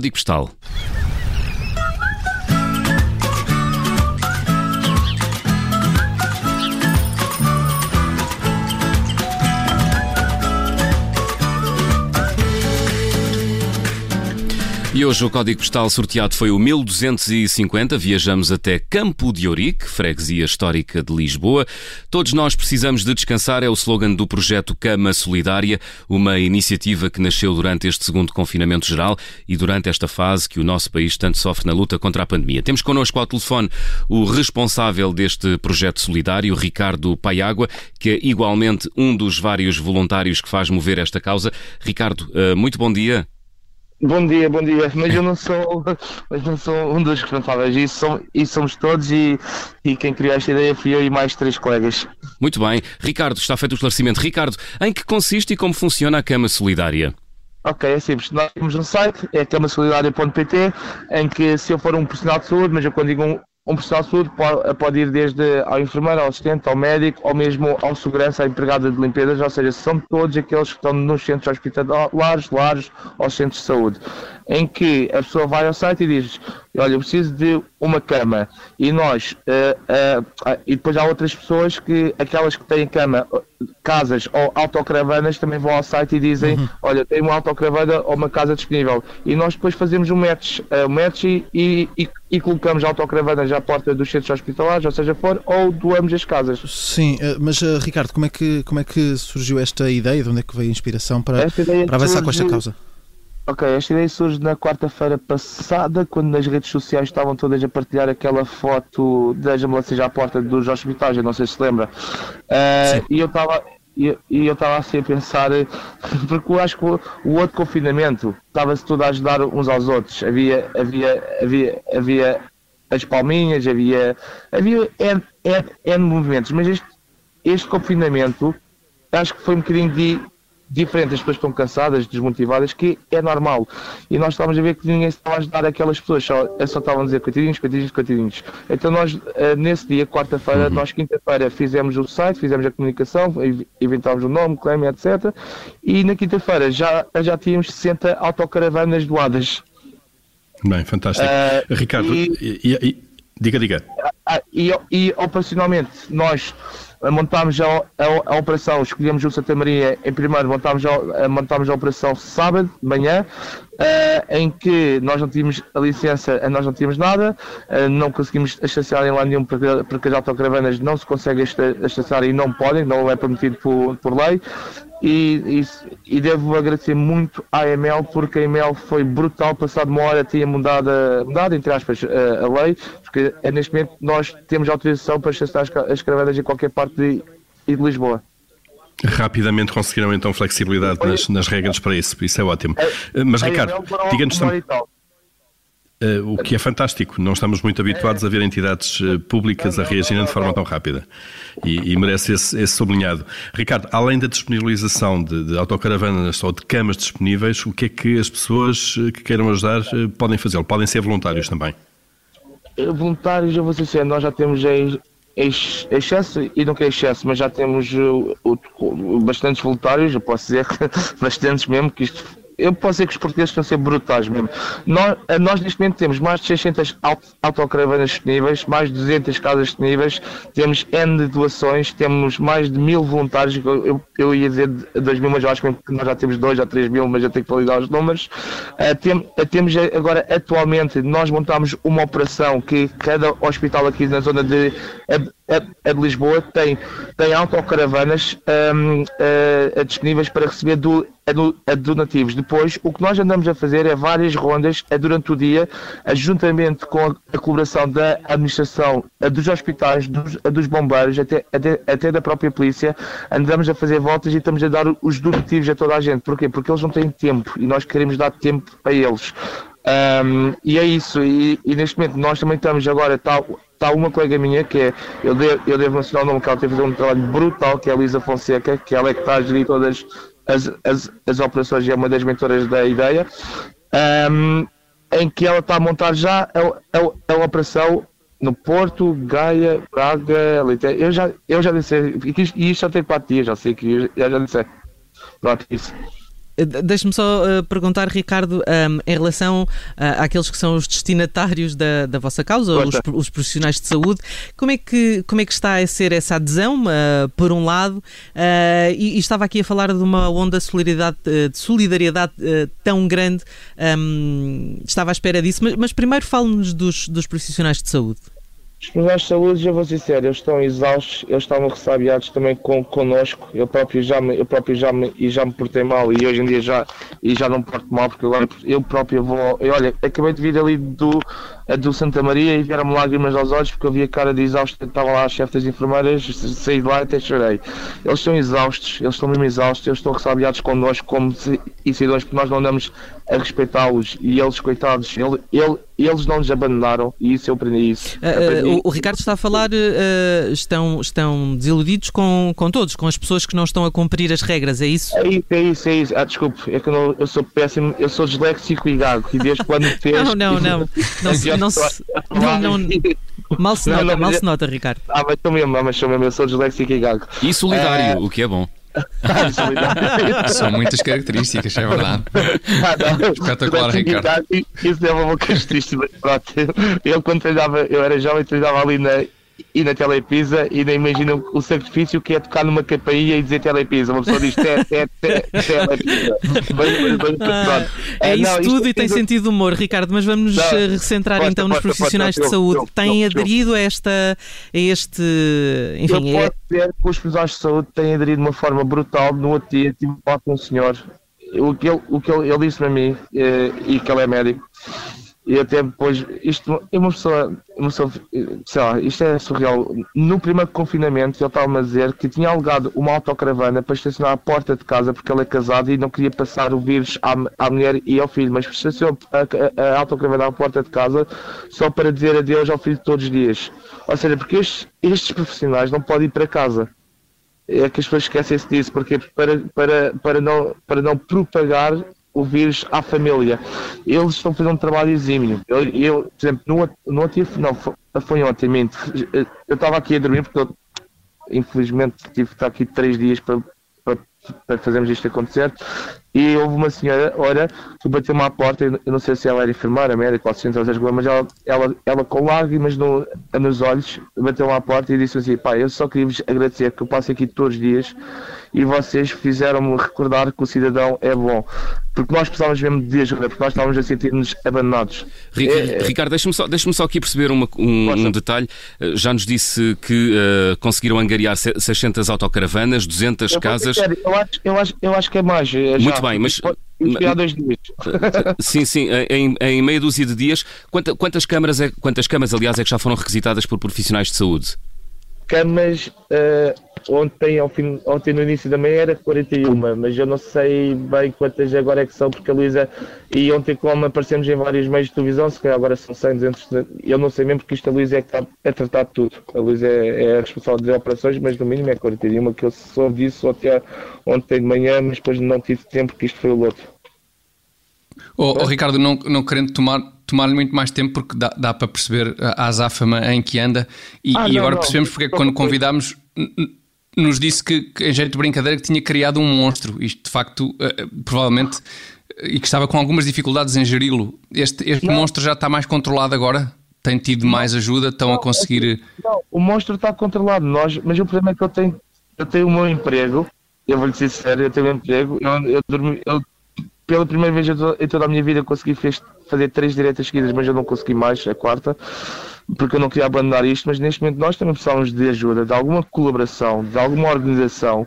Código Postal. E hoje o código postal sorteado foi o 1250. Viajamos até Campo de Ourique, freguesia histórica de Lisboa. Todos nós precisamos de descansar é o slogan do projeto Cama Solidária, uma iniciativa que nasceu durante este segundo confinamento geral e durante esta fase que o nosso país tanto sofre na luta contra a pandemia. Temos connosco ao telefone o responsável deste projeto solidário, Ricardo Paiágua, que é igualmente um dos vários voluntários que faz mover esta causa. Ricardo, eh, muito bom dia. Bom dia, bom dia, mas eu não sou, mas não sou um dos responsáveis, isso, somos, isso somos todos e, e quem criou esta ideia fui eu e mais três colegas. Muito bem. Ricardo, está feito o esclarecimento. Ricardo, em que consiste e como funciona a Cama Solidária? Ok, é simples. Nós temos um site, é camasolidaria.pt, em que se eu for um profissional de saúde, mas eu quando digo um, um profissional de saúde pode, pode, ir desde ao enfermeiro, ao assistente, ao médico, ou mesmo ao segurança, à empregada de limpezas, ou seja, são todos aqueles que estão nos centros hospitalares, lares ou centros de saúde, em que a pessoa vai ao site e diz, olha, eu preciso de uma cama, e nós, uh, uh, e depois há outras pessoas que, aquelas que têm cama, casas ou autocaravanas também vão ao site e dizem, uhum. olha, tem uma autocaravana ou uma casa disponível, e nós depois fazemos um match, uh, match e, e, e colocamos autocaravanas à porta dos centros hospitalares, ou seja for, ou doamos as casas. Sim, mas Ricardo, como é, que, como é que surgiu esta ideia? De onde é que veio a inspiração para, para avançar com esta causa? Ok, esta ideia surge na quarta-feira passada, quando nas redes sociais estavam todas a partilhar aquela foto das ambulâncias à porta dos hospitais, eu não sei se se lembra. Uh, e eu estava e, eu estava assim a pensar, porque eu acho que o, o outro confinamento estava-se tudo a ajudar uns aos outros. Havia, havia, havia, havia as palminhas, havia, havia N, N, N movimentos, mas este, este confinamento acho que foi um bocadinho de diferente, as pessoas estão cansadas, desmotivadas, que é normal. E nós estávamos a ver que ninguém estava a ajudar aquelas pessoas, só, só estavam a dizer coitadinhos, coitadinhos, coitadinhos. Então nós, eh, nesse dia, quarta-feira, uhum. nós quinta-feira fizemos o site, fizemos a comunicação, inventámos o nome, claim, etc. E na quinta-feira já, já tínhamos 60 autocaravanas doadas. Bem, fantástico. Uh, Ricardo, e, e, e, diga, diga. Ah, e, e operacionalmente, nós montámos a, a, a, operação, escolhemos o Santa Maria em primeiro, montámos a, montámos a operação sábado de manhã, uh, em que nós não tínhamos a licença, eh, nós não tínhamos nada, uh, não conseguimos estacionar em lá nenhum porque, porque as autocaravanas não se conseguem estacionar e não podem, não é permitido por, por lei. E, e, e, devo agradecer muito à EML porque a EML foi brutal, passado uma hora tinha mudado, mudado entre aspas, a, a lei, porque neste momento nós temos autorização para estacionar as, as caravanas em qualquer parte de, de Lisboa. Rapidamente conseguiram então flexibilidade nas, nas, regras para isso, isso é ótimo. É, Mas Ricardo, diga-nos também. Uh, o que é fantástico, não estamos muito habituados a ver entidades uh, públicas a reagirem de forma tão rápida e, e merece esse, esse, sublinhado. Ricardo, além da disponibilização de, de, autocaravanas ou de camas disponíveis, o que é que as pessoas que queiram ajudar podem fazer? Podem ser voluntários também? Voluntários, eu vou ser nós já temos excesso, e não que é excesso, mas já temos uh, bastantes voluntários, eu posso dizer bastantes mesmo, que isto eu posso dizer que os portugueses estão a ser brutais mesmo. Nós, nós neste momento temos mais de 600 autocaravanas disponíveis, mais de 200 casas disponíveis, temos N de doações, temos mais de mil voluntários, eu, eu ia dizer 2 mil, mas eu acho que nós já temos 2 ou 3 mil, mas eu tenho que validar os números. Uh, tem, uh, temos agora, atualmente, nós montamos uma operação que cada hospital aqui na zona de, a, de Lisboa tem, tem autocaravanas um, uh, disponíveis para receber do, a, a donativos. Depois, o que nós andamos a fazer é várias rondas durante o dia, juntamente com a, a colaboração da administração, dos hospitais, dos, dos bombeiros, até, até, até, da própria polícia, andamos a fazer voltas e estamos a dar os donativos a toda a gente. Porquê? Porque eles não têm tempo e nós queremos dar tempo a eles. Um, e é isso, e, e, neste momento nós também estamos agora, está tá uma colega minha que é, eu devo, eu devo mencionar o nome que ela teve um trabalho brutal, que é a Lisa Fonseca, que ela é que está a gerir todas as, as, as operações e é uma das mentoras da ideia, um, em que ela está a montar já a, a, a operação no Porto, Gaia, Braga, Leite. Eu já, eu já disse, e isto já tem quatro dias, já sei que eu já disse. Pronto, isso. Deixe-me só uh, perguntar, Ricardo, um, em relação uh, àqueles que são os destinatários da, da vossa causa, os, os, profissionais de saúde, como é que, como é que está a ser essa adesão, uh, por um lado, e, e, estava aqui a falar de uma onda de solidariedade, de solidariedade tão grande, um, estava à espera disso, mas, mas primeiro fale-nos dos, dos profissionais de saúde. Os profissionais de saúde, já vou ser sério, eles estão exaustos, eles estavam ressabiados também com, connosco. Eu próprio já me, eu próprio já me, já me portei mal e hoje em dia já, e já não porto mal porque agora eu próprio vou. Eu, olha, acabei de vir ali do, do Santa Maria e vieram-me lágrimas aos olhos porque eu vi a cara de exausto, estava lá a chefe das enfermeiras, saí de lá e até chorei. Eles estão exaustos, eles estão mesmo exaustos, eles estão ressabiados connosco como incidentes porque nós não andamos a respeitá-los e eles, coitados, ele, ele, eles não nos abandonaram e isso eu aprendi isso. Uh, o, o, Ricardo está a falar, uh, estão, estão desiludidos com, com todos, com as pessoas que não estão a cumprir as regras, é isso? É isso, é isso, é isso. Ah, desculpe, é que eu, não, eu sou péssimo, eu sou disléxico e gago e desde quando fez. não, não, não. Não, se, não, se, não, não, mal se nota, mal se nota, Ricardo. Ah, mas sou mesmo, mas sou mesmo, eu sou disléxico e gago. E solidário, o que é bom. São muitas características, é verdade. Ah, não, Espetacular, Ricardo. Isso é uma característica. Eu, quando treinava, eu era jovem, treinava ali na e na Telepisa e nem imaginam o sacrifício que é tocar numa campainha e dizer Telepisa. Uma pessoa diz te, te, te, Telepisa. Ah, é isso não, tudo e tem sentido humor, Ricardo, mas vamos nos eh, recentrar então nos profissionais de saúde. Têm aderido a, esta, a este. Enfim, eu é... posso dizer que os profissionais de saúde têm aderido de uma forma brutal. No outro dia tive com um senhor. O que ele, o que ele, ele disse para mim, eh, e que ele é médico, e até depois, isto é uma pessoa, uma pessoa, sei lá, isto é surreal. No primeiro confinamento, ele estava-me a dizer que tinha alugado uma autocaravana para estacionar à porta de casa porque ele é casado e não queria passar o vírus à, à mulher e ao filho, mas estacionou a, a, a autocaravana à porta de casa só para dizer adeus ao filho todos os dias. Ou seja, porque estes, estes profissionais não podem ir para casa é que as pessoas esquecem-se disso, porque para, para, para, não, para não propagar o vírus à família. Eles estão fazendo um trabalho exímio. Eu, eu por exemplo, no, no outro não, foi, foi ontem, eu estava aqui a dormir porque eu, infelizmente tive que estar aqui três dias para, para, para fazermos isto acontecer e houve uma senhora, olha, que bateu-me à porta, eu não sei se ela era enfermeira, médica ou assistente aos mas ela, ela, ela com lágrimas no, nos olhos bateu-me à porta e disse assim, pá, eu só queria vos agradecer que eu passo aqui todos os dias e vocês fizeram-me recordar que o cidadão é bom. Porque nós precisávamos mesmo de ajuda, porque nós estávamos a sentir-nos abandonados. É, é, Ricardo, deixa-me só, deixa só aqui perceber uma, um, um, detalhe. Eh, já nos disse que uh, conseguiram angariar 600 autocaravanas, 200 eu casas. Eu, acho, eu, acho, eu acho que é mais. Já. Muito bem, mas. dois dias. Sim, sim, em, em meia dúzia de dias. Quantas, quantas, câmaras é, quantas camas, aliás, é que já foram requisitadas por profissionais de saúde? Camas. Uh ontem, ao fim, ontem no início da manhã era 41, mas eu não sei bem quantas agora é que são, porque a Luísa e ontem como aparecemos em vários meios de televisão, se calhar agora são 100, 200, eu não sei mesmo porque isto a Luísa é que está a tratar de tudo. A Luísa é, é a responsável das operações, mas no mínimo é 41, que eu soube disso até ontem de manhã, mas depois não tive tempo porque isto foi o loto. Oh, oh, Ricardo, não, não querendo tomar tomar-lhe muito mais tempo porque dá, dá para perceber a azáfama em que anda e, ah, e agora não, percebemos porque é que quando convidámos nos disse que, que, em jeito de brincadeira, que tinha criado um monstro. Isto, de facto, uh, provavelmente, e que estava com algumas dificuldades em geri-lo. Este, este monstro já está mais controlado agora? Tem tido mais ajuda? Estão não, a conseguir. Não, o monstro está controlado, nós, mas o problema é que eu tenho, eu tenho o meu emprego. Eu vou lhe ser sério, eu tenho um emprego. Eu, eu, dormi, eu pela primeira vez em toda a minha vida consegui fazer três diretas seguidas, mas eu não consegui mais a quarta porque eu não queria abandonar isto, mas neste momento nós também precisamos de ajuda, de alguma colaboração, de alguma organização,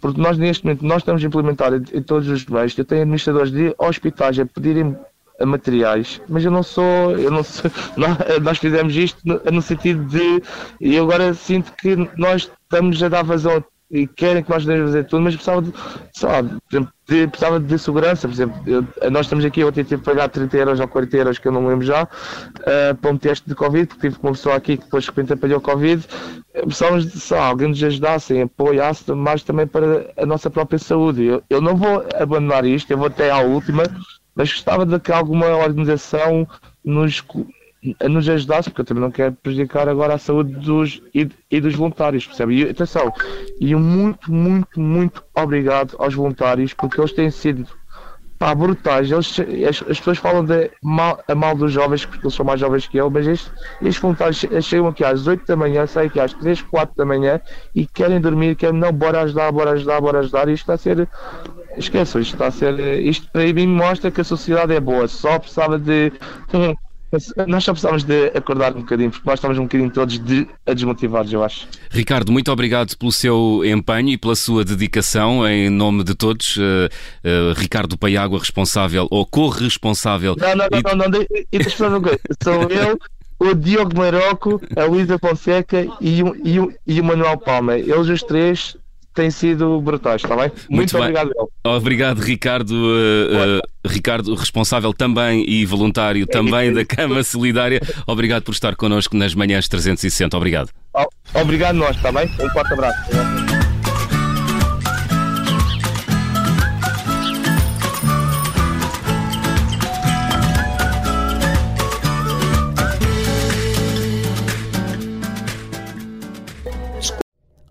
porque nós neste momento nós estamos a implementar em, em todos os meios, eu tenho administradores de hospitais a pedirem materiais, mas eu não sou, eu não sou, nós, nós fizemos isto no, no, sentido de, e agora sinto que nós estamos a dar vazão e querem que nós devemos fazer tudo, mas precisava de, sei lá, de, precisava de segurança, por exemplo, eu, nós estamos aqui, eu até tive que pagar 30 euros ou 40 euros, que eu não me lembro já, uh, para um teste de Covid, porque tive uma pessoa aqui que depois de repente apanhou Covid, precisávamos de, alguém nos ajudasse, apoiasse, mas também para a nossa própria saúde. Eu, eu não vou abandonar isto, eu vou até à última, mas gostava de que alguma organização nos a nos ajudasse, porque eu também não quero prejudicar agora a saúde dos e, e dos voluntários, percebe? E atenção, e muito, muito, muito obrigado aos voluntários, porque eles têm sido pá, brutais. Eles, as, as, pessoas falam de mal, a mal dos jovens, porque eles são mais jovens que eu, mas estes, estes voluntários chegam aqui às 8 da manhã, saem aqui às 3, 4 da manhã e querem dormir, querem, não, bora ajudar, bora ajudar, bora ajudar. E isto está a ser. Esqueçam, isto está a ser. Isto para mim mostra que a sociedade é boa, só precisava de nós só precisamos de acordar um bocadinho, porque nós estamos um bocadinho todos de, desmotivados, eu acho. Ricardo, muito obrigado pelo seu empenho e pela sua dedicação em nome de todos. Uh, uh, Ricardo Paiágua, responsável ou corresponsável. Não, não, não, e... não, não, não, e deixa uma coisa. Sou eu, o Diogo Maroco, a Luísa Fonseca e o, e, o, e o Manuel Palma. Eles os três têm sido brutais, está bem? Muito, Muito bem. obrigado. Obrigado, Ricardo. Uh, uh, Ricardo, responsável também e voluntário também da Cama Solidária. Obrigado por estar connosco nas manhãs 360. Obrigado. Obrigado nós, está bem? Um forte abraço.